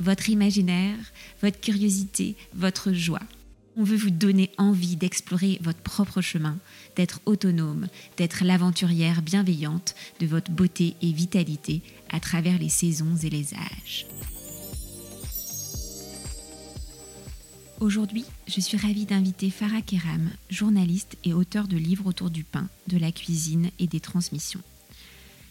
votre imaginaire, votre curiosité, votre joie. On veut vous donner envie d'explorer votre propre chemin, d'être autonome, d'être l'aventurière bienveillante de votre beauté et vitalité à travers les saisons et les âges. Aujourd'hui, je suis ravie d'inviter Farah Keram, journaliste et auteur de livres autour du pain, de la cuisine et des transmissions.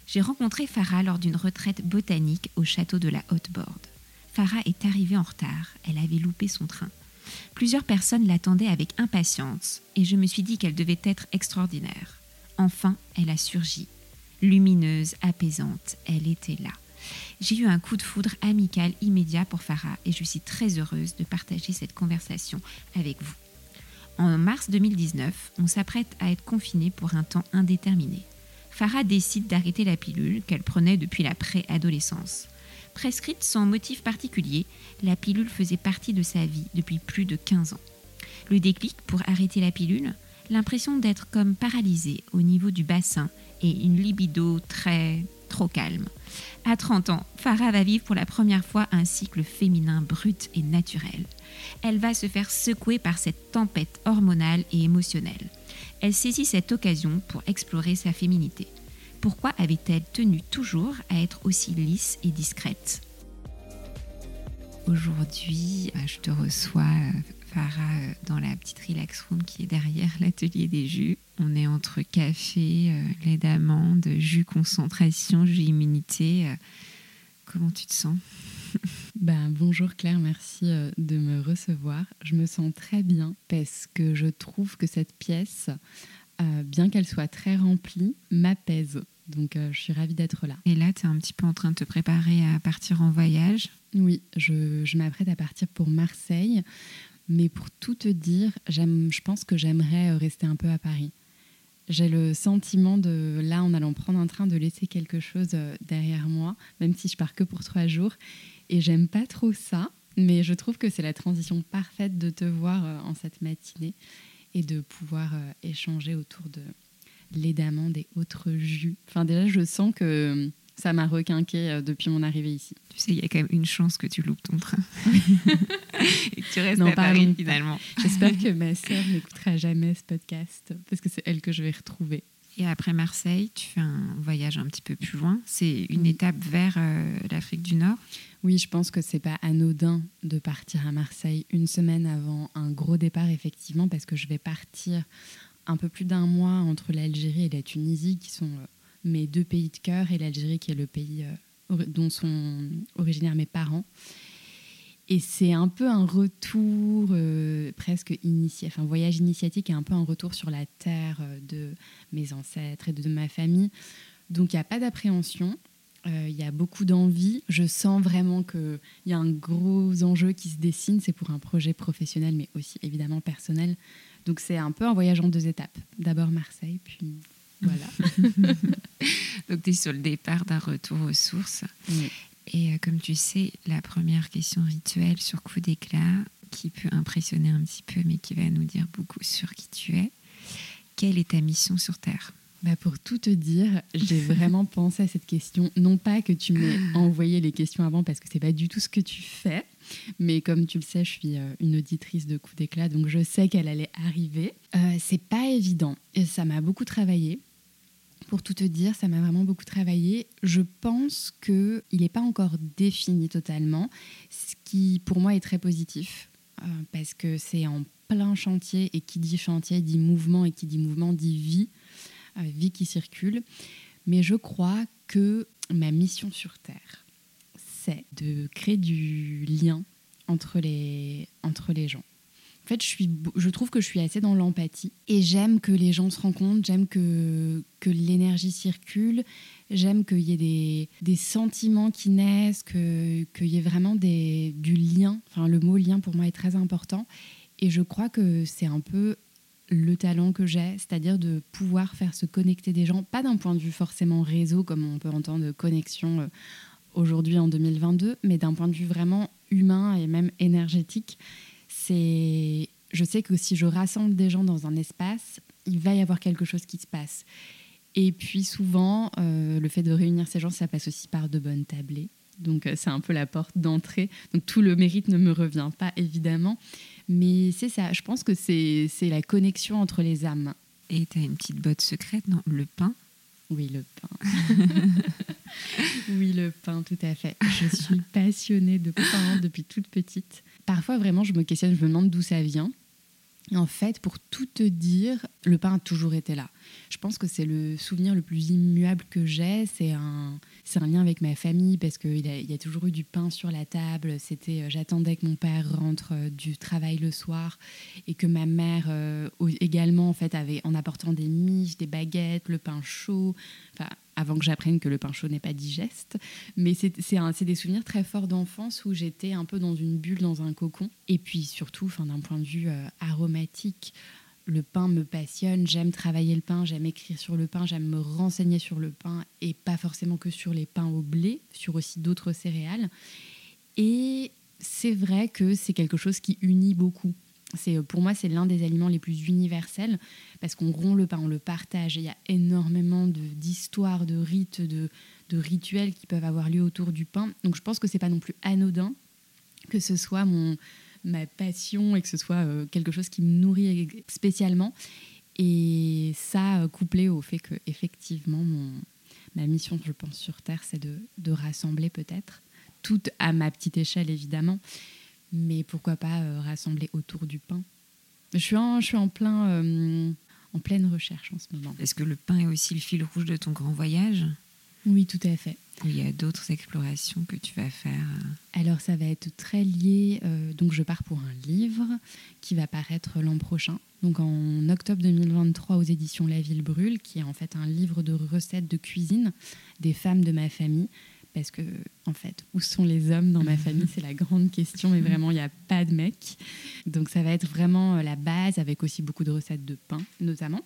J'ai rencontré Farah lors d'une retraite botanique au château de la Haute-Borde. Farah est arrivée en retard, elle avait loupé son train. Plusieurs personnes l'attendaient avec impatience et je me suis dit qu'elle devait être extraordinaire. Enfin, elle a surgi. Lumineuse, apaisante, elle était là. J'ai eu un coup de foudre amical immédiat pour Farah et je suis très heureuse de partager cette conversation avec vous. En mars 2019, on s'apprête à être confiné pour un temps indéterminé. Farah décide d'arrêter la pilule qu'elle prenait depuis la préadolescence. Prescrite sans motif particulier, la pilule faisait partie de sa vie depuis plus de 15 ans. Le déclic pour arrêter la pilule L'impression d'être comme paralysée au niveau du bassin et une libido très trop calme. À 30 ans, Farah va vivre pour la première fois un cycle féminin brut et naturel. Elle va se faire secouer par cette tempête hormonale et émotionnelle. Elle saisit cette occasion pour explorer sa féminité pourquoi avait-elle tenu toujours à être aussi lisse et discrète Aujourd'hui, euh, je te reçois, euh, Farah, euh, dans la petite relax room qui est derrière l'atelier des jus. On est entre café, lait d'amande, jus concentration, jus immunité. Comment tu te sens ben, bonjour Claire, merci de me recevoir. Je me sens très bien parce que je trouve que cette pièce, bien qu'elle soit très remplie, m'apaise. Donc euh, je suis ravie d'être là. Et là, tu es un petit peu en train de te préparer à partir en voyage Oui, je, m'apprête à partir pour Marseille. Mais pour tout te dire, je pense que j'aimerais euh, rester un peu à Paris. J'ai le sentiment de, là, en allant prendre un train, de laisser quelque chose euh, derrière moi, même si je pars que pour trois jours. Et j'aime pas trop ça, mais je trouve que c'est la transition parfaite de te voir en cette matinée et de pouvoir échanger autour de, lait d'amande et autres jus. Enfin, déjà, je sens que ça m'a requinqué euh, depuis mon arrivée ici. Tu sais, il y a quand même une chance que tu loupes ton train et que tu restes à Paris finalement. J'espère que ma sœur n'écoutera jamais ce podcast parce que c'est elle que je vais retrouver. Et après Marseille, tu fais un voyage un petit peu plus loin. C'est une étape vers euh, l'Afrique du Nord? Oui, je pense que c'est pas anodin de partir à Marseille une semaine avant un gros départ, effectivement, parce que je vais partir un peu plus d'un mois entre l'Algérie et la Tunisie, qui sont euh, mes deux pays de cœur, et l'Algérie qui est le pays euh, dont sont originaires mes parents. Et c'est un peu un retour euh, presque initiatique, enfin voyage initiatique et un peu un retour sur la terre de mes ancêtres et de, ma famille. Donc il n'y a pas d'appréhension, il y a beaucoup d'envie. Je sens vraiment qu'il y a un gros enjeu qui se dessine. C'est pour un projet professionnel, mais aussi évidemment personnel. Donc c'est un peu un voyage en deux étapes. D'abord Marseille, puis voilà. Donc tu es sur le départ d'un retour aux sources. Et euh, comme tu sais, la première question rituelle sur coup d'éclat, qui peut impressionner un petit peu, mais qui va nous dire beaucoup sur qui tu es, quelle est ta mission sur Terre? Bah pour tout te dire, j'ai vraiment pensé à cette question. Non pas que tu m'aies envoyé les questions avant, parce que c'est pas du tout ce que tu fais. Mais comme tu le sais, je suis euh, une auditrice de coup d'éclat, donc je sais qu'elle allait arriver. Euh, c'est pas évident. Et ça m'a beaucoup travaillé. Pour tout te dire, ça m'a vraiment beaucoup travaillé. Je pense qu'il n'est pas encore défini totalement, ce qui pour moi est très positif, euh, parce que c'est en plein chantier, et qui dit chantier dit mouvement, et qui dit mouvement dit vie. Euh, vie qui circule. Mais je crois que ma mission sur Terre, c'est de créer du lien entre les, entre les gens. En fait, je, suis, je trouve que je suis assez dans l'empathie. Et j'aime que les gens se rencontrent, j'aime que, que l'énergie circule, j'aime qu'il y ait des, des, sentiments qui naissent, qu'il y ait vraiment des, du lien. Enfin, le mot lien pour moi est très important. Et je crois que c'est un peu le talent que j'ai, c'est-à-dire de pouvoir faire se connecter des gens, pas d'un point de vue forcément réseau, comme on peut entendre connexion euh, aujourd'hui en 2022, mais d'un point de vue vraiment humain et même énergétique c'est je sais que si je rassemble des gens dans un espace, il va y avoir quelque chose qui se passe. Et puis souvent, euh, le fait de réunir ces gens, ça passe aussi par de bonnes tablées. Donc euh, c'est un peu la porte d'entrée. Donc tout le mérite ne me revient pas évidemment, mais c'est ça. Je pense que c'est la connexion entre les âmes. Et tu as une petite botte secrète, non? Le pain? Oui, le pain. oui, le pain, tout à fait. Je suis passionnée de pain depuis toute petite parfois vraiment je me questionne, je me demande d'où ça vient. En fait, pour tout te dire, le pain a toujours été là. Je pense que c'est le souvenir le plus immuable que j'ai. C'est un, c'est un lien avec ma famille parce qu'il y, a toujours eu du pain sur la table. C'était, euh, j'attendais que mon père rentre euh, du travail le soir et que ma mère euh, également en fait avait en apportant des miches, des baguettes, le pain chaud. Avant que j'apprenne que le pain chaud n'est pas digeste. Mais c'est des souvenirs très forts d'enfance où j'étais un peu dans une bulle, dans un cocon. Et puis surtout, d'un point de vue euh, aromatique, le pain me passionne. J'aime travailler le pain, j'aime écrire sur le pain, j'aime me renseigner sur le pain et pas forcément que sur les pains au blé, sur aussi d'autres céréales. Et c'est vrai que c'est quelque chose qui unit beaucoup. C'est pour moi c'est l'un des aliments les plus universels parce qu'on rompt le pain, on le partage. il y a énormément d'histoires, de, rites, de, rituels qui peuvent avoir lieu autour du pain. Donc je pense que c'est pas non plus anodin que ce soit mon ma passion et que ce soit euh, quelque chose qui me nourrit spécialement. Et ça, euh, couplé au fait que effectivement mon ma mission, je pense, sur Terre, c'est de, de rassembler peut-être, tout à ma petite échelle évidemment, mais pourquoi pas euh, rassembler autour du pain. Je suis en, je suis en plein en pleine recherche en ce moment. Est-ce que le pain est aussi le fil rouge de ton grand voyage? Oui, tout à fait. Il y a d'autres explorations que tu vas faire Alors ça va être très lié. Euh, donc je pars pour un livre qui va paraître l'an prochain. Donc en octobre 2023 aux éditions La Ville Brûle, qui est en fait un livre de recettes de cuisine des femmes de ma famille parce que, en fait, où sont les hommes dans ma famille C'est la grande question, mais vraiment, il n'y a pas de mecs. Donc, ça va être vraiment euh, la base, avec aussi beaucoup de recettes de pain, notamment.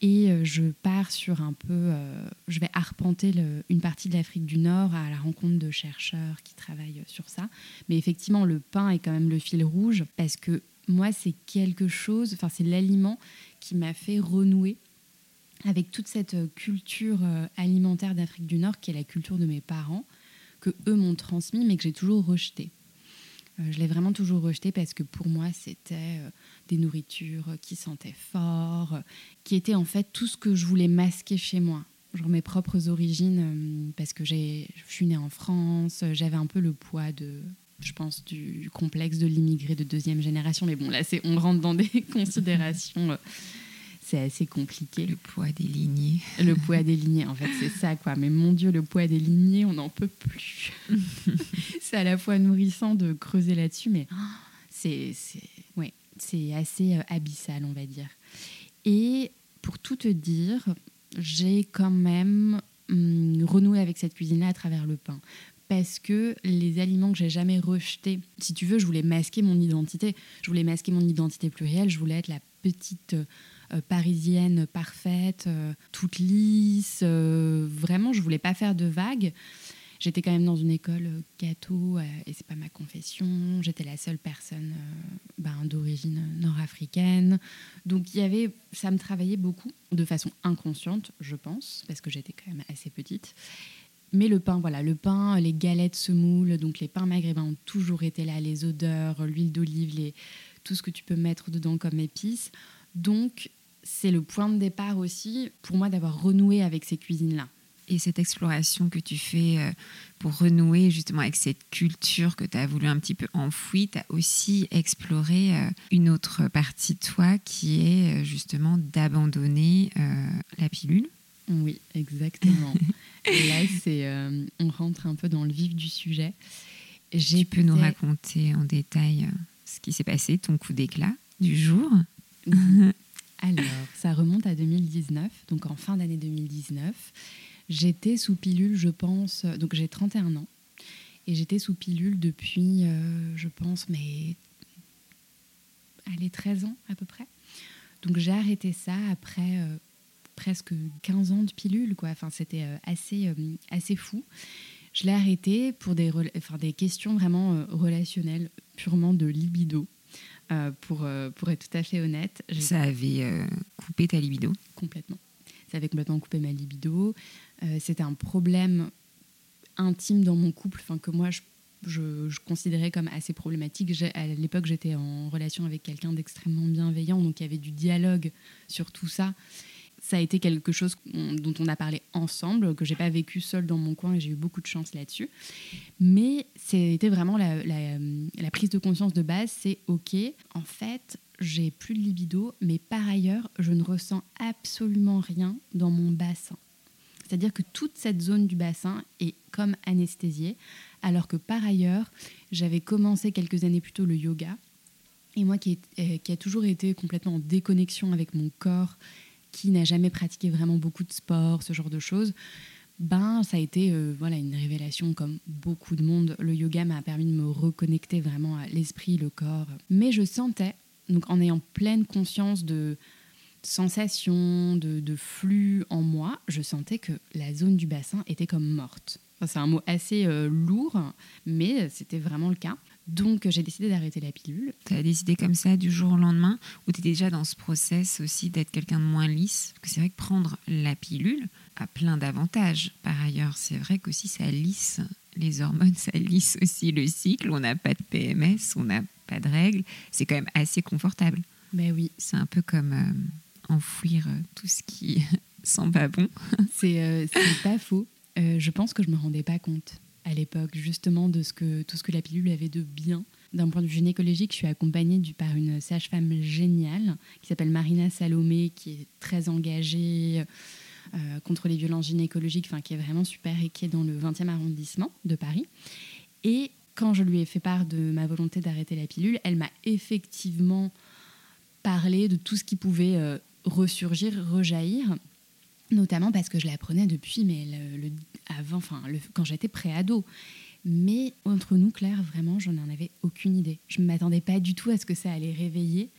Et euh, je pars sur un peu, euh, je vais arpenter une partie de l'Afrique du Nord à la rencontre de chercheurs qui travaillent sur ça. Mais effectivement, le pain est quand même le fil rouge parce que moi, c'est quelque chose, enfin, c'est l'aliment qui m'a fait renouer avec toute cette euh, culture euh, alimentaire d'Afrique du Nord qui est la culture de mes parents, que eux m'ont transmis mais que j'ai toujours rejeté. Euh, je l'ai vraiment toujours rejeté parce que pour moi c'était des nourritures qui sentaient fort, qui étaient en fait tout ce que je voulais masquer chez moi. Genre mes propres origines, parce que je suis née en France, j'avais un peu le poids de, je pense, du complexe de l'immigré de deuxième génération. Mais bon, là, on rentre dans des considérations c'est assez compliqué. Le poids des lignées. Le poids des lignées, en fait, c'est ça, quoi. Mais mon Dieu, le poids des lignées, on n'en peut plus. c'est à la fois nourrissant de creuser là-dessus, mais oh, c'est ouais, assez euh, abyssal, on va dire. Et pour tout te dire, j'ai quand même hum, renoué avec cette cuisine-là à travers le pain parce que les aliments que j'ai jamais rejetés, si tu veux, je voulais masquer mon identité. Je voulais masquer mon identité plurielle. Je voulais être la petite euh, parisienne parfaite, euh, toute lisse. Euh, vraiment, je voulais pas faire de vagues. J'étais quand même dans une école catho et c'est pas ma confession. J'étais la seule personne ben, d'origine nord-africaine. Donc y avait, ça me travaillait beaucoup de façon inconsciente, je pense, parce que j'étais quand même assez petite. Mais le pain, voilà, le pain, les galettes semoules, donc les pains maghrébins ont toujours été là, les odeurs, l'huile d'olive, les, tout ce que tu peux mettre dedans comme épices. Donc, c'est le point de départ aussi pour moi d'avoir renoué avec ces cuisines-là. Et cette exploration que tu fais euh, pour renouer justement avec cette culture que tu as voulu un petit peu enfouir, tu as aussi exploré euh, une autre partie de toi qui est euh, justement d'abandonner la pilule. Oui, exactement. là, c'est, on rentre un peu dans le vif du sujet. Tu peux nous raconter en détail ce qui s'est passé, ton coup d'éclat du jour? Alors, ça remonte à 2019, donc en fin d'année 2019. J'étais sous pilule, je pense, donc j'ai 31 ans, et j'étais sous pilule depuis, euh, je pense, mais allez, 13 ans à peu près. Donc j'ai arrêté ça après euh, presque 15 ans de pilule, quoi. Enfin, c'était euh, assez, assez fou. Je l'ai arrêté pour des questions vraiment relationnelles, purement de libido. Euh, pour, euh, pour être tout à fait honnête. Ça avait euh, coupé ta libido? Complètement. Ça avait complètement coupé ma libido. C'était un problème intime dans mon couple, enfin que moi je, je, je, considérais comme assez problématique. À l'époque, j'étais en relation avec quelqu'un d'extrêmement bienveillant, donc il y avait du dialogue sur tout ça ça a été quelque chose dont on a parlé ensemble, que j'ai pas vécu seule dans mon coin et j'ai eu beaucoup de chance là-dessus. Mais c'était vraiment la, prise de conscience de base, c'est ok, en fait, j'ai plus de libido, mais par ailleurs, je ne ressens absolument rien dans mon bassin. C'est-à-dire que toute cette zone du bassin est comme anesthésiée, alors que par ailleurs, j'avais commencé quelques années plus tôt le yoga. Et moi qui, ai, qui a toujours été complètement en déconnexion avec mon corps qui n'a jamais pratiqué vraiment beaucoup de sport, ce genre de choses, ben ça a été euh, voilà une révélation comme beaucoup de monde. Le yoga m'a permis de me reconnecter vraiment à l'esprit, le corps. Mais je sentais, donc en ayant pleine conscience de sensations, de, flux en moi, je sentais que la zone du bassin était comme morte. c'est un mot assez euh, lourd, mais c'était vraiment le cas. Donc j'ai décidé d'arrêter la pilule. Tu as décidé comme ça du jour au lendemain ou tu es déjà dans ce process aussi d'être quelqu'un de moins lisse? Parce que c'est vrai que prendre la pilule a plein d'avantages. Par ailleurs, c'est vrai qu'aussi ça lisse les hormones, ça lisse aussi le cycle. On n'a pas de PMS, on n'a pas de règles. C'est quand même assez confortable. Ben oui. C'est un peu comme euh, enfouir euh, tout ce qui sent pas bon. c'est euh, pas faux. je pense que je me rendais pas compte à l'époque, justement, de tout ce que la pilule avait de bien. D'un point de vue gynécologique, je suis accompagnée par une sage-femme géniale qui s'appelle Marina Salomé, qui est très engagée euh, contre les violences gynécologiques, qui est vraiment super et qui est dans le 20e arrondissement de Paris. Et quand je lui ai fait part de ma volonté d'arrêter la pilule, elle m'a effectivement parlé de tout ce qui pouvait euh, ressurgir, rejaillir notamment parce que je l'apprenais depuis mais le, avant, enfin quand j'étais pré-ado. Mais entre nous, Claire, vraiment, je n'en avais aucune idée. Je ne m'attendais pas du tout à ce que ça allait réveiller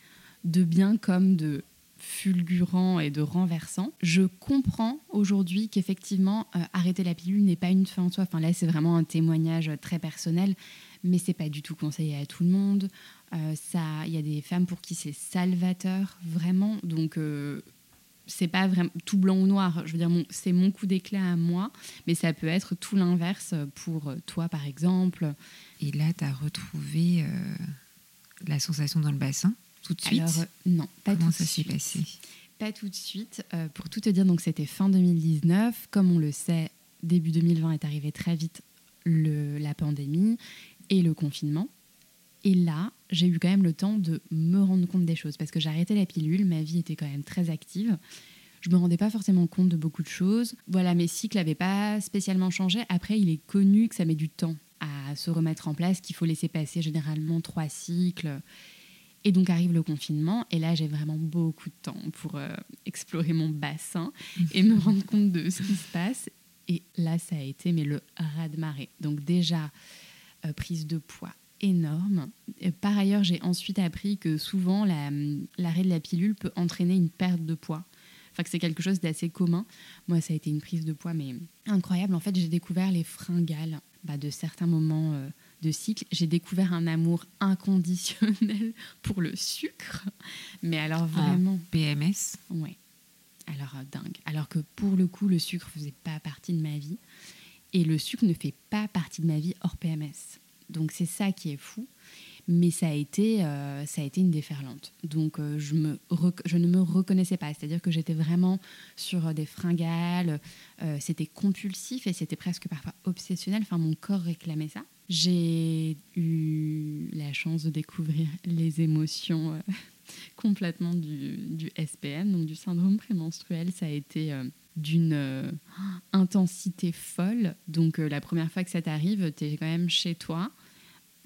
de bien comme de fulgurant et de renversant. Je comprends aujourd'hui qu'effectivement, euh, arrêter la pilule n'est pas une fin en soi. Enfin là, c'est vraiment un témoignage très personnel, mais c'est pas du tout conseillé à tout le monde. Euh, il y a des femmes pour qui c'est salvateur, vraiment. Donc euh, c'est pas vraiment tout blanc ou noir. Je veux dire, c'est mon coup d'éclat à moi, mais ça peut être tout l'inverse pour toi, par exemple. Et là, tu as retrouvé euh, la sensation dans le bassin tout de suite Alors, euh, non, pas Comment tout ça s'est passé? Pas tout de suite. Euh, pour tout te dire, donc c'était fin 2019. Comme on le sait, début 2020 est arrivé très vite le, la pandémie et le confinement. Et là, j'ai eu quand même le temps de me rendre compte des choses parce que arrêté la pilule, ma vie était quand même très active. Je me rendais pas forcément compte de beaucoup de choses. Voilà, mes cycles n'avaient pas spécialement changé. Après, il est connu que ça met du temps à se remettre en place, qu'il faut laisser passer généralement trois cycles. Et donc arrive le confinement, et là j'ai vraiment beaucoup de temps pour euh, explorer mon bassin et me rendre compte de ce qui se passe. Et là, ça a été mais le raz-de-marée. Donc déjà, euh, prise de poids énorme. par ailleurs, j'ai ensuite appris que souvent l'arrêt de la pilule peut entraîner une perte de poids. Enfin, que c'est quelque chose d'assez commun. Moi, ça a été une prise de poids, mais incroyable. En fait, j'ai découvert les fringales bah, de certains moments euh, de cycle. J'ai découvert un amour inconditionnel pour le sucre. Mais alors vraiment. PMS Ouais. Alors, euh, dingue. Alors que pour le coup, le sucre faisait pas partie de ma vie. Et le sucre ne fait pas partie de ma vie hors PMS. Donc c'est ça qui est fou. Mais ça a été, euh, ça a été une déferlante. Donc euh, je, me je ne me reconnaissais pas. C'est-à-dire que j'étais vraiment sur des fringales. Euh, c'était compulsif et c'était presque parfois obsessionnel. Enfin, mon corps réclamait ça. J'ai eu la chance de découvrir les émotions complètement du, du, SPM, donc du syndrome prémenstruel. Ça a été d'une intensité folle. Donc la première fois que ça t'arrive, tu es quand même chez toi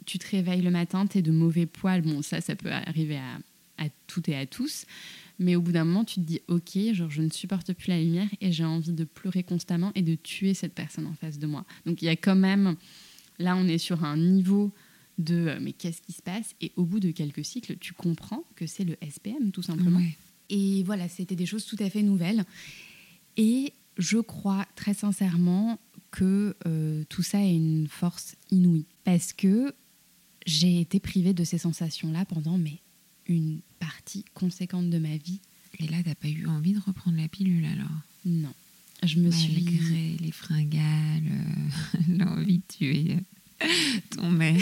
tu te réveilles le matin, tu es de mauvais poil. Bon, ça, ça peut arriver à, à toutes et à tous. Mais au bout d'un moment, tu te dis, ok, genre, je ne supporte plus la lumière et j'ai envie de pleurer constamment et de tuer cette personne en face de moi. Donc il y a quand même, là, on est sur un niveau de, euh, mais qu'est-ce qui se passe? Et au bout de quelques cycles, tu comprends que c'est le SPM, tout simplement. Et voilà, c'était des choses tout à fait nouvelles. Et je crois très sincèrement que euh, tout ça est une force inouïe. Parce que j'ai été privée de ces sensations-là pendant mais, une partie conséquente de ma vie. Et là, t'as pas eu envie de reprendre la pilule alors? Non. Je me suis. Malgré les fringales, euh, l'envie de tuer euh, ton mec.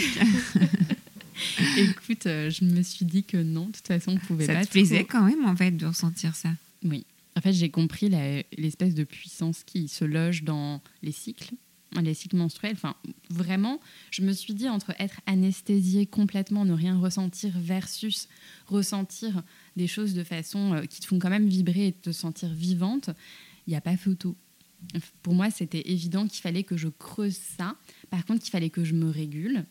Écoute, je me suis dit que non, de toute façon, on pouvait ça pas. Ça te plaisait quand même en fait de ressentir ça? Oui. En fait, j'ai compris l'espèce de puissance qui se loge dans les cycles, les cycles menstruels. Enfin, vraiment, je me suis dit entre être anesthésiée complètement, ne rien ressentir, versus ressentir des choses de façon euh, qui te font quand même vibrer et te sentir vivante, il n'y a pas photo. Pour moi, c'était évident qu'il fallait que je creuse ça. Par contre, qu'il fallait que je me régule.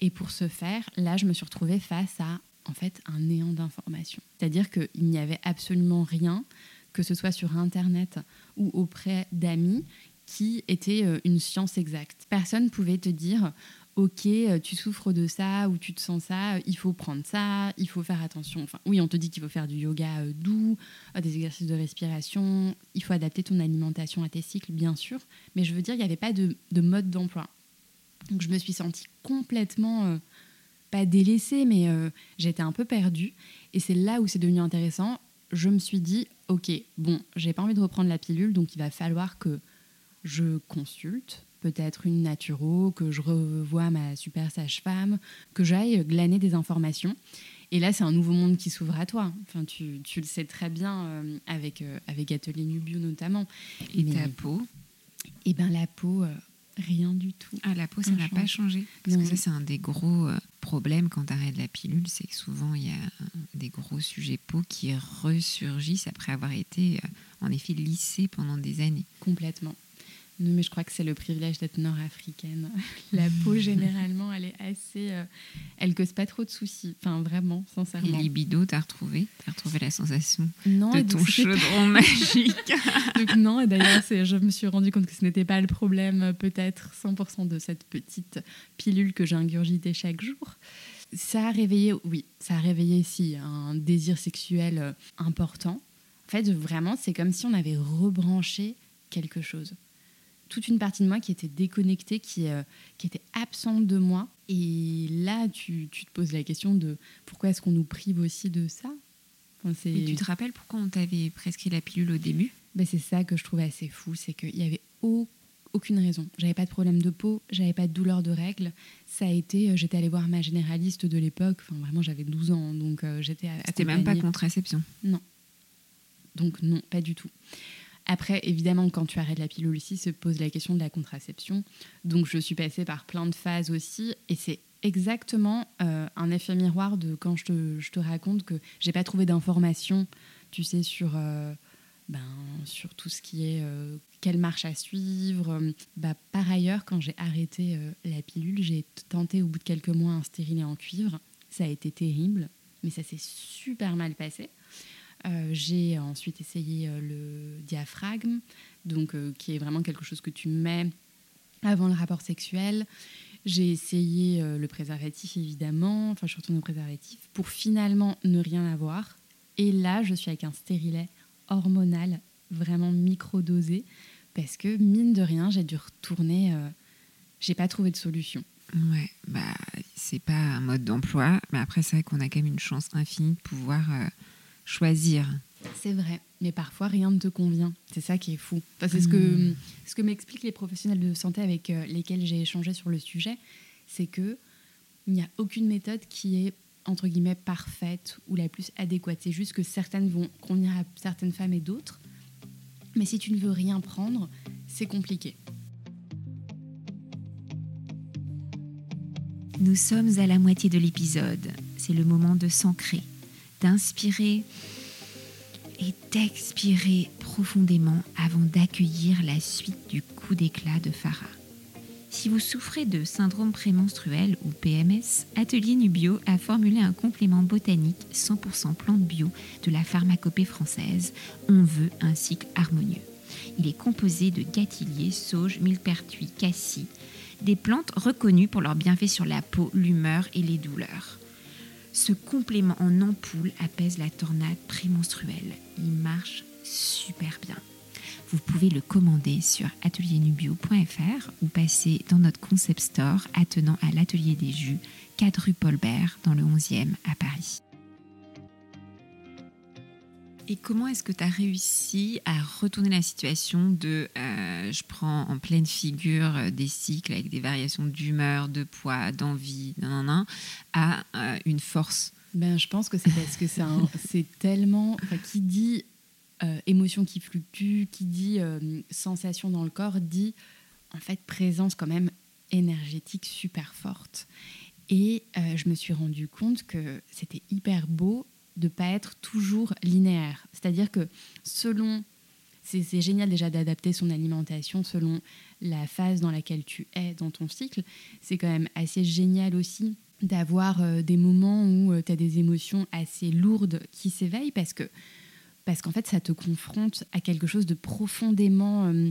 Et pour ce faire, là, je me suis retrouvée face à en fait un néant d'informations. C'est-à-dire qu'il n'y avait absolument rien que ce soit sur Internet ou auprès d'amis, qui était euh, une science exacte. Personne ne pouvait te dire, ok, euh, tu souffres de ça ou tu te sens ça, il faut prendre ça, il faut faire attention. Enfin, oui, on te dit qu'il faut faire du yoga euh, doux, des exercices de respiration, il faut adapter ton alimentation à tes cycles, bien sûr, mais je veux dire, il n'y avait pas de, mode d'emploi. Donc je me suis sentie complètement, pas délaissée, mais j'étais un peu perdue. Et c'est là où c'est devenu intéressant. Je me suis dit, ok, bon, j'ai pas envie de reprendre la pilule, donc il va falloir que je consulte peut-être une naturo, que je revoie ma super sage-femme, que j'aille glaner des informations. Et là, c'est un nouveau monde qui s'ouvre à toi. Enfin, tu, tu, le sais très bien euh, avec, euh, avec Atelier Nubio notamment. Et ta peau Eh bien, la peau, euh, Rien du tout. Ah, la peau, ça n'a pas changé Parce que ça, c'est un des gros problèmes quand tu arrêtes la pilule, c'est que souvent, il y a des gros sujets peau qui ressurgissent après avoir été, euh, en effet, lissés pendant des années. Complètement. Non, mais je crois que c'est le privilège d'être nord-africaine. La peau, généralement, elle est assez. Euh, elle cause pas trop de soucis. Enfin, vraiment, sincèrement. Et libido, t'as retrouvé? T'as retrouvé la sensation non, de ton chaudron magique donc, Non, et d'ailleurs, je me suis rendu compte que ce n'était pas le problème, peut-être 100% de cette petite pilule que j'ai ingurgitée chaque jour. Ça a réveillé, oui, ça a réveillé, si, un désir sexuel euh, important. En fait, vraiment, c'est comme si on avait rebranché quelque chose toute une partie de moi qui était déconnectée, qui, euh, qui était absente de moi. Et là, tu, tu te poses la question de pourquoi est-ce qu'on nous prive aussi de ça? Et tu te rappelles pourquoi on t'avait prescrit la pilule au début? Ben, C'est ça que je trouvais assez fou, c'est qu'il n'y avait aucune raison. J'avais pas de problème de peau, j'avais pas de douleur de règles. Ça a été, euh, j'étais allée voir ma généraliste de l'époque, enfin vraiment j'avais 12 ans, donc euh, j'étais C'était même pas contraception Non. Donc non, pas du tout. Après, évidemment, quand tu arrêtes la pilule aussi, se pose la question de la contraception. Donc, je suis passée par plein de phases aussi. Et c'est exactement euh, un effet miroir de quand je te, raconte que j'ai pas trouvé d'informations, tu sais, sur, euh, ben, sur tout ce qui est euh, quelle marche à suivre. Bah, par ailleurs, quand j'ai arrêté la pilule, j'ai tenté au bout de quelques mois un stérilet en cuivre. Ça a été terrible, mais ça s'est super mal passé. Euh, j'ai ensuite essayé euh, le diaphragme, donc, euh, qui est vraiment quelque chose que tu mets avant le rapport sexuel. J'ai essayé le préservatif, évidemment. Enfin, je suis retournée au préservatif pour finalement ne rien avoir. Et là, je suis avec un stérilet hormonal, vraiment microdosé, parce que, mine de rien, j'ai dû retourner. j'ai pas trouvé de solution. Ouais, bah, c'est pas un mode d'emploi, mais après, c'est vrai qu'on a quand même une chance infinie de pouvoir choisir. C'est vrai, mais parfois rien ne te convient. C'est ça qui est fou. c'est ce que, hmm. ce que m'expliquent les professionnels de santé avec euh, lesquels j'ai échangé sur le sujet, c'est que il n'y a aucune méthode qui est entre guillemets parfaite ou la plus adéquate. C'est juste que certaines vont convenir à certaines femmes et d'autres. Mais si tu ne veux rien prendre, c'est compliqué. Nous sommes à la moitié de l'épisode. C'est le moment de s'ancrer d'inspirer et d'expirer profondément avant d'accueillir la suite du coup d'éclat de Farah. Si vous souffrez de syndrome prémenstruel ou PMS, Atelier Nubio a formulé un complément botanique 100% plante bio de la pharmacopée française. On veut un cycle harmonieux. Il est composé de gâtillier, sauge, millepertuis, cassis, des plantes reconnues pour leurs bienfaits sur la peau, l'humeur et les douleurs. Ce complément en ampoule apaise la tornade prémenstruelle. Il marche super bien. Vous pouvez le commander sur atelierNubio.fr ou passer dans notre concept store attenant à l'atelier des jus, 4 rue Paul Bert dans le 11e à Paris. Et comment est-ce que tu as réussi à retourner la situation de euh, je prends en pleine figure euh, des cycles avec des variations d'humeur, de poids, d'envie, à euh, une force? Ben, Je pense que c'est parce que c'est tellement. Qui dit émotion qui fluctue, qui dit sensation dans le corps, dit en fait présence quand même énergétique super forte. Et je me suis rendu compte que c'était hyper beau de ne pas être toujours linéaire. C'est-à-dire que selon... C'est génial déjà d'adapter son alimentation selon la phase dans laquelle tu es dans ton cycle. C'est quand même assez génial aussi d'avoir euh, des moments où euh, tu as des émotions assez lourdes qui s'éveillent parce que parce qu'en fait ça te confronte à quelque chose de profondément euh,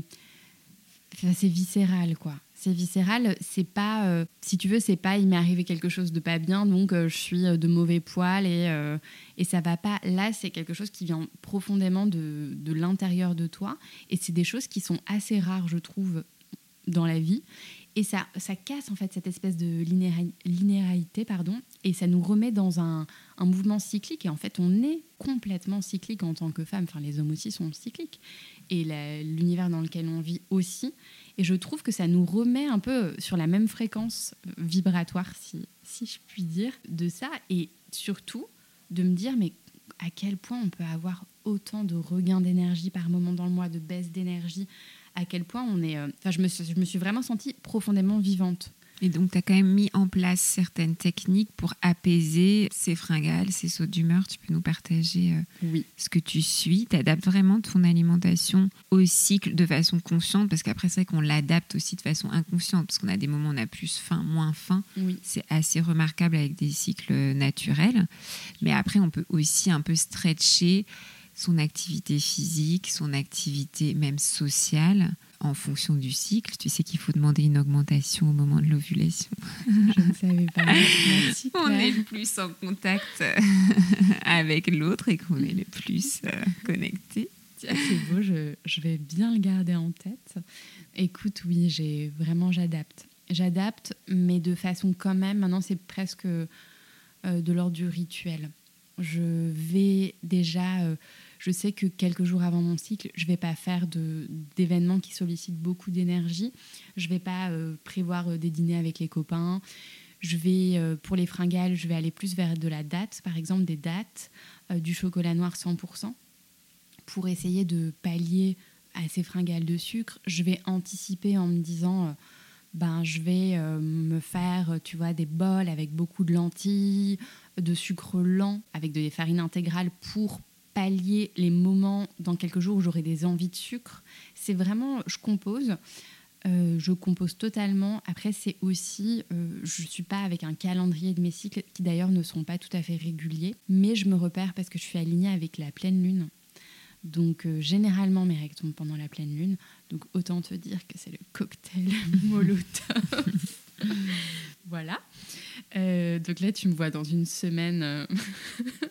c'est viscéral quoi c'est viscéral, c'est pas, euh, si tu veux, c'est pas il m'est arrivé quelque chose de pas bien, donc euh, je suis euh, de mauvais poil et, et ça va pas. Là, c'est quelque chose qui vient profondément de, de l'intérieur de toi et c'est des choses qui sont assez rares, je trouve, dans la vie. Et ça, ça casse en fait cette espèce de linéarité, pardon, et ça nous remet dans un, mouvement cyclique. Et en fait, on est complètement cyclique en tant que femme. Enfin, les hommes aussi sont cycliques. Et l'univers dans lequel on vit aussi. Et je trouve que ça nous remet un peu sur la même fréquence vibratoire, si, si je puis dire, de ça. Et surtout, de me dire, mais à quel point on peut avoir autant de regains d'énergie par moment dans le mois, de baisse d'énergie, à quel point on est... Euh, enfin, je, me, je me suis vraiment sentie profondément vivante et donc, tu as quand même mis en place certaines techniques pour apaiser ces fringales, ces sauts d'humeur. Tu peux nous partager euh, ce que tu suis. Tu adaptes vraiment ton alimentation au cycle de façon consciente, parce qu'après, c'est vrai qu'on l'adapte aussi de façon inconsciente, parce qu'on a des moments où on a plus faim, moins faim. C'est assez remarquable avec des cycles naturels. Mais après, on peut aussi un peu stretcher son activité physique, son activité même sociale en fonction du cycle. Tu sais qu'il faut demander une augmentation au moment de l'ovulation. Je ne savais pas. on est le plus en contact avec l'autre et qu'on est le plus euh, connecté. C'est beau, je, je, vais bien le garder en tête. Écoute, oui, j'ai vraiment j'adapte. J'adapte, mais de façon quand même, maintenant c'est presque euh, de l'ordre du rituel. Je vais déjà... Euh, je sais que quelques jours avant mon cycle, je ne vais pas faire d'événements qui sollicitent beaucoup d'énergie. Je ne vais pas euh, prévoir euh, des dîners avec les copains. Je vais, euh, pour les fringales, je vais aller plus vers de la date, par exemple des dates, du chocolat noir 100%, pour essayer de pallier à ces fringales de sucre. Je vais anticiper en me disant ben, je vais me faire, tu vois, des bols avec beaucoup de lentilles, de sucre lent, avec de des farines intégrales pour pallier les moments dans quelques jours où j'aurai des envies de sucre. C'est vraiment, je compose. Euh, je compose totalement. Après, c'est aussi, euh, je ne suis pas avec un calendrier de mes cycles qui d'ailleurs ne sont pas tout à fait réguliers, mais je me repère parce que je suis alignée avec la pleine lune. Donc, euh, généralement, mes règles tombent pendant la pleine lune. Donc, autant te dire que c'est le cocktail Molotov. voilà. donc là, tu me vois dans une semaine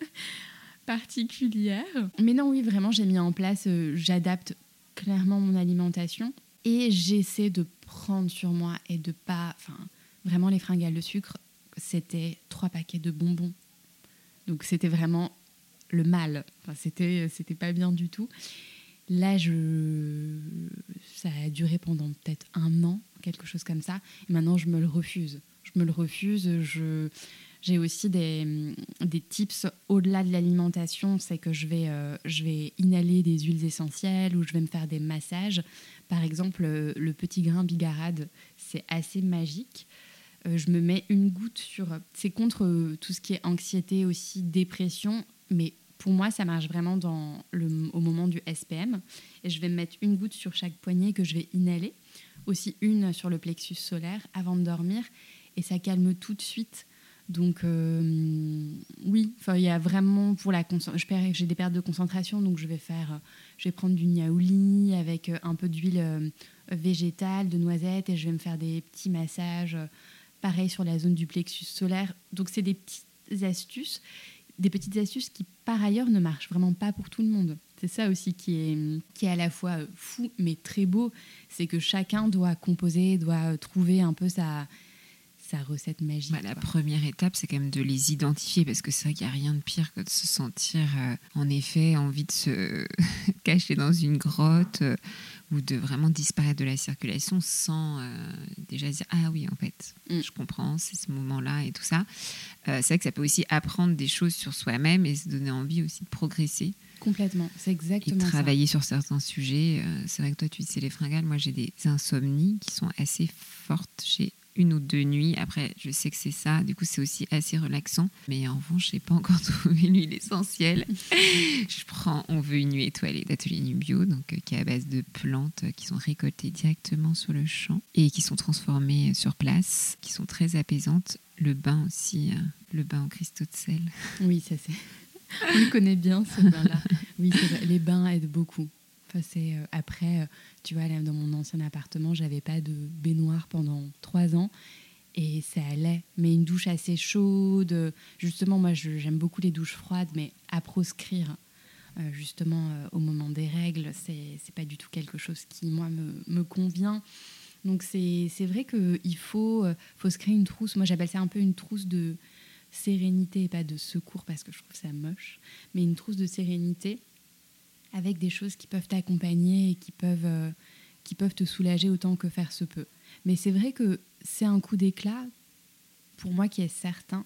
particulière. Mais non, oui, vraiment, j'ai mis en place, euh, j'adapte clairement mon alimentation et j'essaie de prendre sur moi et de pas. Enfin, vraiment, les fringales de sucre, c'était trois paquets de bonbons. Donc, c'était vraiment le mal. Enfin, c'était, c'était pas bien du tout. Là, je... ça a duré pendant peut-être un an, quelque chose comme ça. Et maintenant, je me le refuse. Je me le refuse. Je j'ai aussi des, des tips au-delà de l'alimentation, c'est que je vais, euh, je vais inhaler des huiles essentielles ou je vais me faire des massages. Par exemple, euh, le petit grain bigarade, c'est assez magique. Euh, je me mets une goutte sur... C'est contre tout ce qui est anxiété aussi, dépression, mais pour moi, ça marche vraiment dans le, au moment du SPM. Et je vais me mettre une goutte sur chaque poignet que je vais inhaler aussi une sur le plexus solaire avant de dormir et ça calme tout de suite. Donc euh, oui, il y a vraiment pour la j'ai des pertes de concentration donc je vais faire je vais prendre du niaouli avec un peu d'huile végétale de noisettes et je vais me faire des petits massages pareil sur la zone du plexus solaire. Donc c'est des petites astuces des petites astuces qui, par ailleurs, ne marchent vraiment pas pour tout le monde. C'est ça aussi qui est, qui est à la fois fou, mais très beau. C'est que chacun doit composer, doit trouver un peu sa, sa recette magique. Bah, la première étape, c'est quand même de les identifier, parce que c'est vrai qu'il n'y a rien de pire que de se sentir, euh, en effet, envie de se cacher dans une grotte. Euh, ou de vraiment disparaître de la circulation sans euh, déjà dire ah oui en fait mm. je comprends c'est ce moment là et tout ça c'est vrai que ça peut aussi apprendre des choses sur soi-même et se donner envie aussi de progresser complètement c'est exactement et travailler sur certains sujets c'est vrai que toi tu dis c'est les fringales moi j'ai des insomnies qui sont assez fortes chez une ou deux nuits. Après, je sais que c'est ça. Du coup, c'est aussi assez relaxant. Mais en revanche, je n'ai pas encore trouvé l'huile essentielle. je prends On veut une nuit étoilée d'Atelier Nubio, donc, euh, qui est à base de plantes euh, qui sont récoltées directement sur le champ et qui sont transformées euh, sur place, qui sont très apaisantes. Le bain aussi, le bain au cristaux de sel. Oui, ça c'est. On le connaît bien ce bain-là. Oui, les bains aident beaucoup. C'est après, tu vois, dans mon ancien appartement, j'avais pas de baignoire pendant trois ans et ça allait. Mais une douche assez chaude, justement, moi j'aime beaucoup les douches froides, mais à proscrire, euh, justement, euh, au moment des règles, c'est pas du tout quelque chose qui, moi, me, me convient. Donc c'est vrai qu'il faut, euh, faut se créer une trousse. Moi j'appelle ça un peu une trousse de sérénité et pas de secours parce que je trouve ça moche, mais une trousse de sérénité avec des choses qui peuvent t'accompagner et qui peuvent, euh, qui peuvent te soulager autant que faire se peut. Mais c'est vrai que c'est un coup d'éclat, pour moi, qui est certain,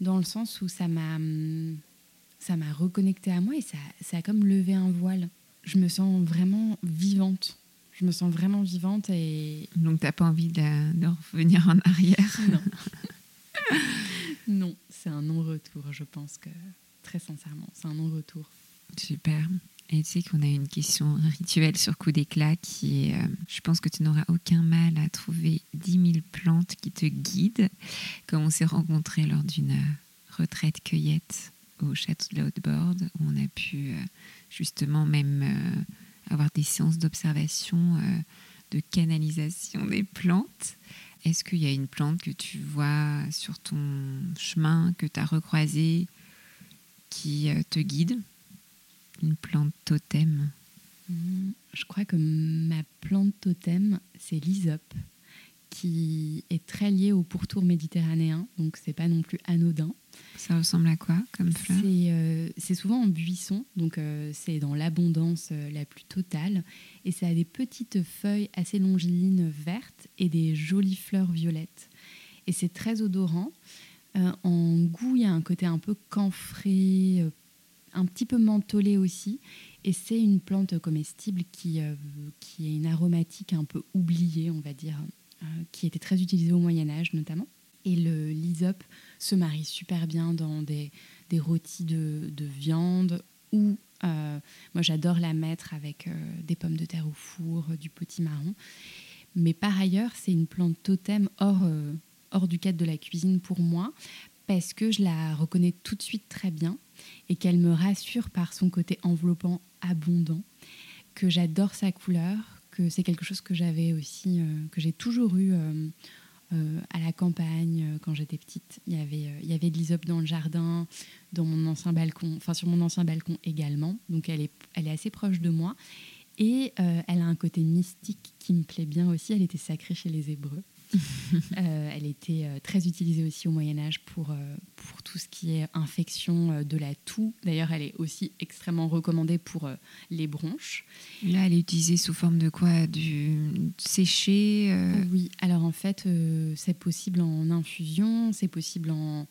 dans le sens où ça m'a, ça m'a reconnecté à moi et ça, ça a comme levé un voile. Je me sens vraiment vivante. Je me sens vraiment vivante et... Donc, tu n'as pas envie de, de, revenir en arrière? Non. non, c'est un non-retour, je pense que, très sincèrement, c'est un non-retour. Super. Et tu sais qu'on a une question rituelle sur coup d'éclat qui est, euh, je pense que tu n'auras aucun mal à trouver 10 000 plantes qui te guident, comme on s'est rencontrés lors d'une euh, retraite cueillette au château de la Haute-Borde, où on a pu euh, justement même avoir des séances d'observation, de canalisation des plantes. Est-ce qu'il y a une plante que tu vois sur ton chemin, que tu as recroisée, qui te guide? Une plante totem Je crois que ma plante totem, c'est l'hysope, qui est très liée au pourtour méditerranéen, donc c'est pas non plus anodin. Ça ressemble à quoi comme fleur? euh, C'est souvent en buisson, donc euh, c'est dans l'abondance euh, la plus totale, et ça a des petites feuilles assez longilines vertes et des jolies fleurs violettes. Et c'est très odorant. en goût, il y a un côté un peu camphré, un petit peu mentholé aussi. Et c'est une plante comestible qui, euh, qui est une aromatique un peu oubliée, on va dire, euh, qui était très utilisée au Moyen Âge notamment. Et le l'hysope se marie super bien dans des, des rôtis de, de viande ou euh, moi j'adore la mettre avec des pommes de terre au four, du potimarron. Mais par ailleurs, c'est une plante totem hors, hors du cadre de la cuisine pour moi parce que je la reconnais tout de suite très bien et qu'elle me rassure par son côté enveloppant abondant, que j'adore sa couleur, que c'est quelque chose que j'avais aussi, euh, que j'ai toujours eu euh, euh, à la campagne quand j'étais petite. Il y avait, il y avait de l'hysope dans le jardin, dans mon ancien balcon, enfin sur mon ancien balcon également. Donc elle est, elle est assez proche de moi. Et elle a un côté mystique qui me plaît bien aussi. Elle était sacrée chez les Hébreux. Euh, elle était euh, très utilisée aussi au Moyen Âge pour, euh, pour tout ce qui est infection de la toux. D'ailleurs, elle est aussi extrêmement recommandée pour les bronches. Là, elle est utilisée sous forme de quoi? Du séché Oui, alors en fait, c'est possible en infusion, c'est possible en...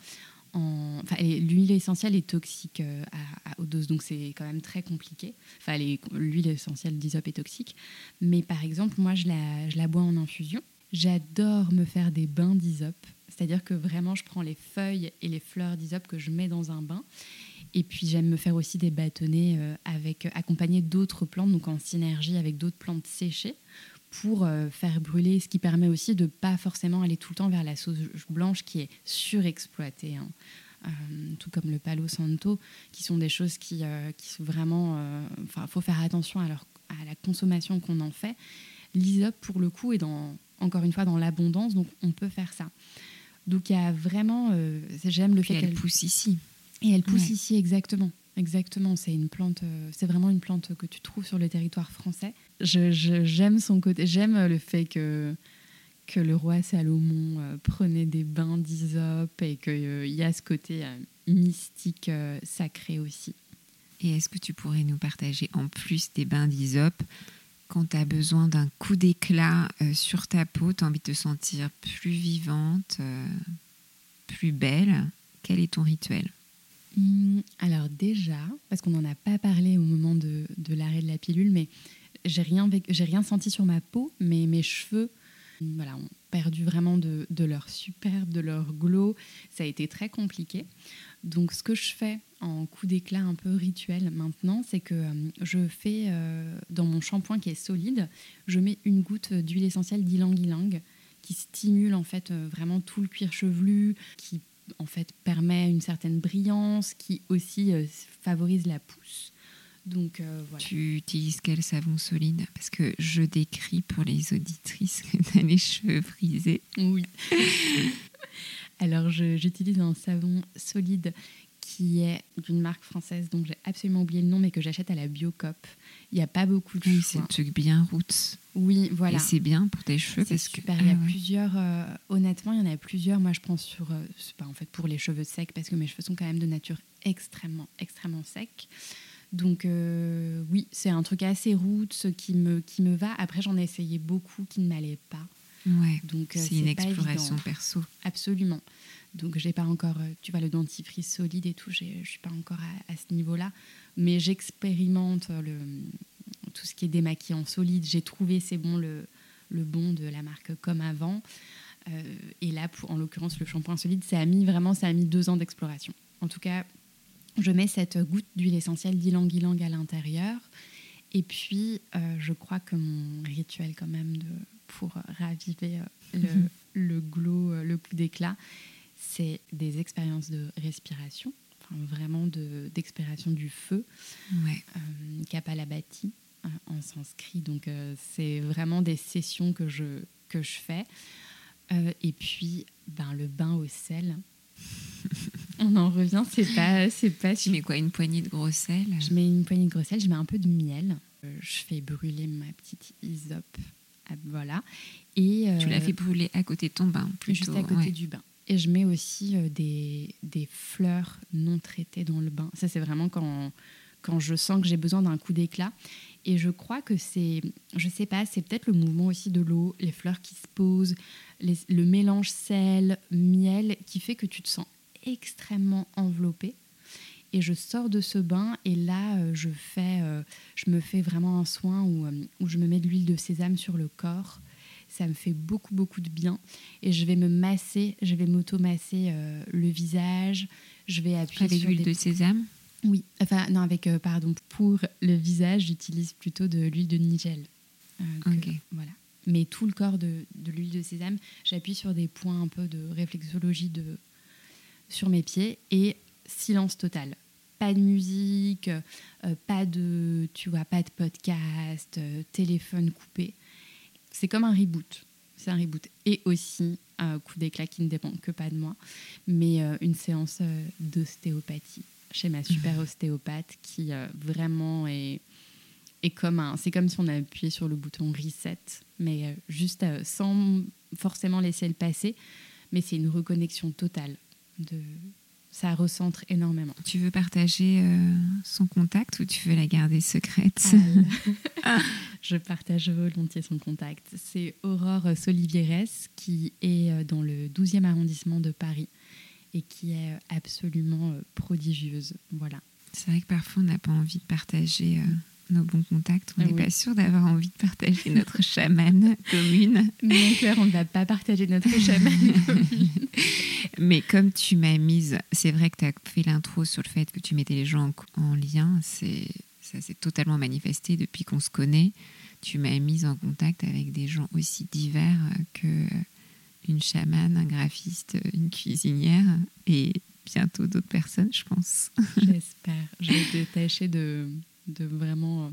en... Enfin, l'huile essentielle est toxique à, à, haute dose, donc c'est quand même très compliqué. Enfin, l'huile essentielle d'hysope est toxique. Mais par exemple, moi, je la, je la bois en infusion. J'adore me faire des bains d'hysope. C'est-à-dire que vraiment, je prends les feuilles et les fleurs d'hysope que je mets dans un bain. Et puis, j'aime me faire aussi des bâtonnets euh, avec, accompagnés d'autres plantes, donc en synergie avec d'autres plantes séchées, pour euh, faire brûler, ce qui permet aussi de ne pas forcément aller tout le temps vers la sauce blanche qui est surexploitée. Hein. Euh, tout comme le palo santo, qui sont des choses qui, sont vraiment... Enfin, faut faire attention à, à la consommation qu'on en fait. L'isop, pour le coup, est dans, encore une fois dans l'abondance, donc on peut faire ça. Donc il y a vraiment... J'aime le fait qu'elle pousse ici. Et elle pousse ici, exactement. Exactement, c'est une plante, euh, c'est vraiment une plante que tu trouves sur le territoire français. j'aime son côté, j'aime le fait que que le roi Salomon euh, prenait des bains d'hysope et qu'il euh, y a ce côté mystique sacré aussi. Et est-ce que tu pourrais nous partager en plus des bains d'hysope quand tu as besoin d'un coup d'éclat sur ta peau, tu as envie de te sentir plus vivante, plus belle. Quel est ton rituel? Hum, alors déjà, parce qu'on n'en a pas parlé au moment de, l'arrêt de la pilule, mais j'ai rien, rien senti sur ma peau, mais mes cheveux voilà, perdu vraiment de, leur superbe, de leur glow. Ça a été très compliqué. Donc ce que je fais en coup d'éclat un peu rituel maintenant, c'est que hum, je fais euh, dans mon shampoing qui est solide, je mets une goutte d'huile essentielle d'ylang-ylang qui stimule en fait euh, vraiment tout le cuir chevelu, qui en fait permet une certaine brillance qui aussi euh, favorise la pousse. Donc euh, voilà. Tu utilises quel savon solide? Parce que je décris pour les auditrices que tu as les cheveux frisés. Oui. Alors j'utilise un savon solide qui est d'une marque française dont j'ai absolument oublié le nom, mais que j'achète à la Biocop. Il n'y a pas beaucoup de oui, C'est un truc bien roots. Oui, voilà. Et c'est bien pour tes cheveux parce super. il y a ah plusieurs. Euh, honnêtement, il y en a plusieurs. Moi, je pense sur. Euh, pas en fait pour les cheveux secs parce que mes cheveux sont quand même de nature extrêmement, extrêmement secs. Donc euh, oui, c'est un truc assez roots qui me qui me va. Après, j'en ai essayé beaucoup qui ne m'allaient pas. Ouais. Donc c'est une exploration perso. Absolument. Donc j'ai pas encore, euh, tu vois, le dentifrice solide et tout, je suis pas encore à, ce niveau-là. Mais j'expérimente le, tout ce qui est démaquillant solide. J'ai trouvé c'est bon le, le bon de la marque comme avant. Euh, et là, pour, en l'occurrence, le shampoing solide, ça a mis vraiment, ça a mis deux ans d'exploration. En tout cas, je mets cette goutte d'huile essentielle d'ylang-ylang à l'intérieur. Et puis, euh, je crois que mon rituel quand même de, pour raviver le, mhm. le glow, le coup d'éclat, c'est des expériences de respiration, vraiment d'expiration du feu. Ouais. Euh, Kapalabhati euh, en sanskrit. Donc, euh, c'est vraiment des sessions que je, que je fais. et puis, ben, le bain au sel. On en revient, c'est pas, c'est pas. Tu mets quoi, une poignée de gros sel Je mets une poignée de gros sel, je mets un peu de miel. Je fais brûler ma petite isope. Voilà. Et tu l'as fait brûler à côté de ton bain, plutôt. Juste à côté du bain. Et je mets aussi euh, des, des, fleurs non traitées dans le bain. Ça, c'est vraiment quand, quand je sens que j'ai besoin d'un coup d'éclat. Et je crois que c'est, je sais pas, c'est peut-être le mouvement aussi de l'eau, les fleurs qui se posent, le mélange sel, miel, qui fait que tu te sens extrêmement enveloppé. Et je sors de ce bain et là, euh, je, fais, euh, je me fais vraiment un soin où, où je me mets de l'huile de sésame sur le corps ça me fait beaucoup, beaucoup de bien. Et je vais me masser, je vais m'auto-masser euh, le visage. Je vais appuyer avec l'huile de sésame? Oui, enfin, non, avec, euh, pardon, pour le visage, j'utilise plutôt de l'huile de nigel. Euh, ok. Voilà. Mais tout le corps de, de l'huile de sésame, j'appuie sur des points un peu de réflexologie de, sur mes pieds et silence total pas de musique, pas de, tu vois, pas de podcast, téléphone coupé c'est comme un reboot. C'est un reboot. Et aussi, un coup d'éclat qui ne dépend que pas de moi, mais euh, une séance euh, d'ostéopathie chez ma super ostéopathe qui euh, vraiment est, est comme un. C'est comme si on appuyé sur le bouton reset, mais juste sans forcément laisser le passer. Mais c'est une reconnexion totale de, ça recentre énormément. Tu veux partager euh, son contact ou tu veux la garder secrète? Ah, Je partage volontiers son contact. C'est Aurore Solivieres qui est euh, dans le 12e arrondissement de Paris et qui est euh, absolument prodigieuse. Voilà. C'est vrai que parfois on n'a pas envie de partager nos bons contacts. On n'est pas sûr d'avoir envie de partager notre chamane commune. Mais Claire, on ne va pas partager notre chamane commune. Mais comme tu m'as mise, c'est vrai que tu as fait l'intro sur le fait que tu mettais les gens en, lien. C'est, ça s'est totalement manifesté depuis qu'on se connaît. tu m'as mise en contact avec des gens aussi divers que une chamane, un graphiste, une cuisinière et bientôt d'autres personnes, je pense. J'espère. Je vais tâcher de, de vraiment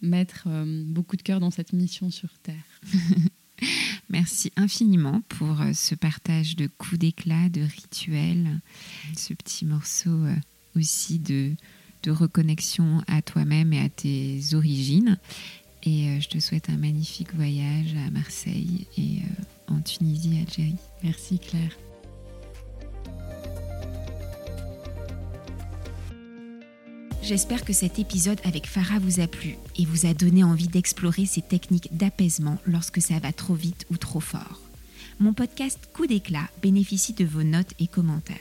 mettre euh, beaucoup de cœur dans cette mission sur Terre. Merci infiniment pour euh, ce partage de coups d'éclat, de rituels, ce petit morceau euh, aussi de, de reconnexion à toi-même et à tes origines. Et je te souhaite un magnifique voyage à Marseille et en Tunisie, Algérie. Merci Claire. J'espère que cet épisode avec Farah vous a plu et vous a donné envie d'explorer ces techniques d'apaisement lorsque ça va trop vite ou trop fort. Mon podcast Coup d'éclat bénéficie de vos notes et commentaires.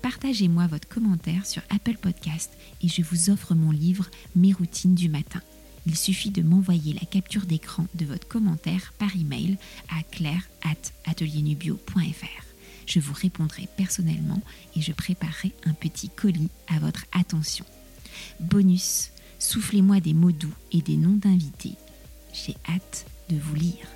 Partagez-moi votre commentaire sur Apple Podcast et je vous offre mon livre Mes routines du matin. Il suffit de m'envoyer la capture d'écran de votre commentaire par email à claire@atelierNubio.fr. Je vous répondrai personnellement et je préparerai un petit colis à votre attention. Bonus, soufflez-moi des mots doux et des noms d'invités. J'ai hâte de vous lire.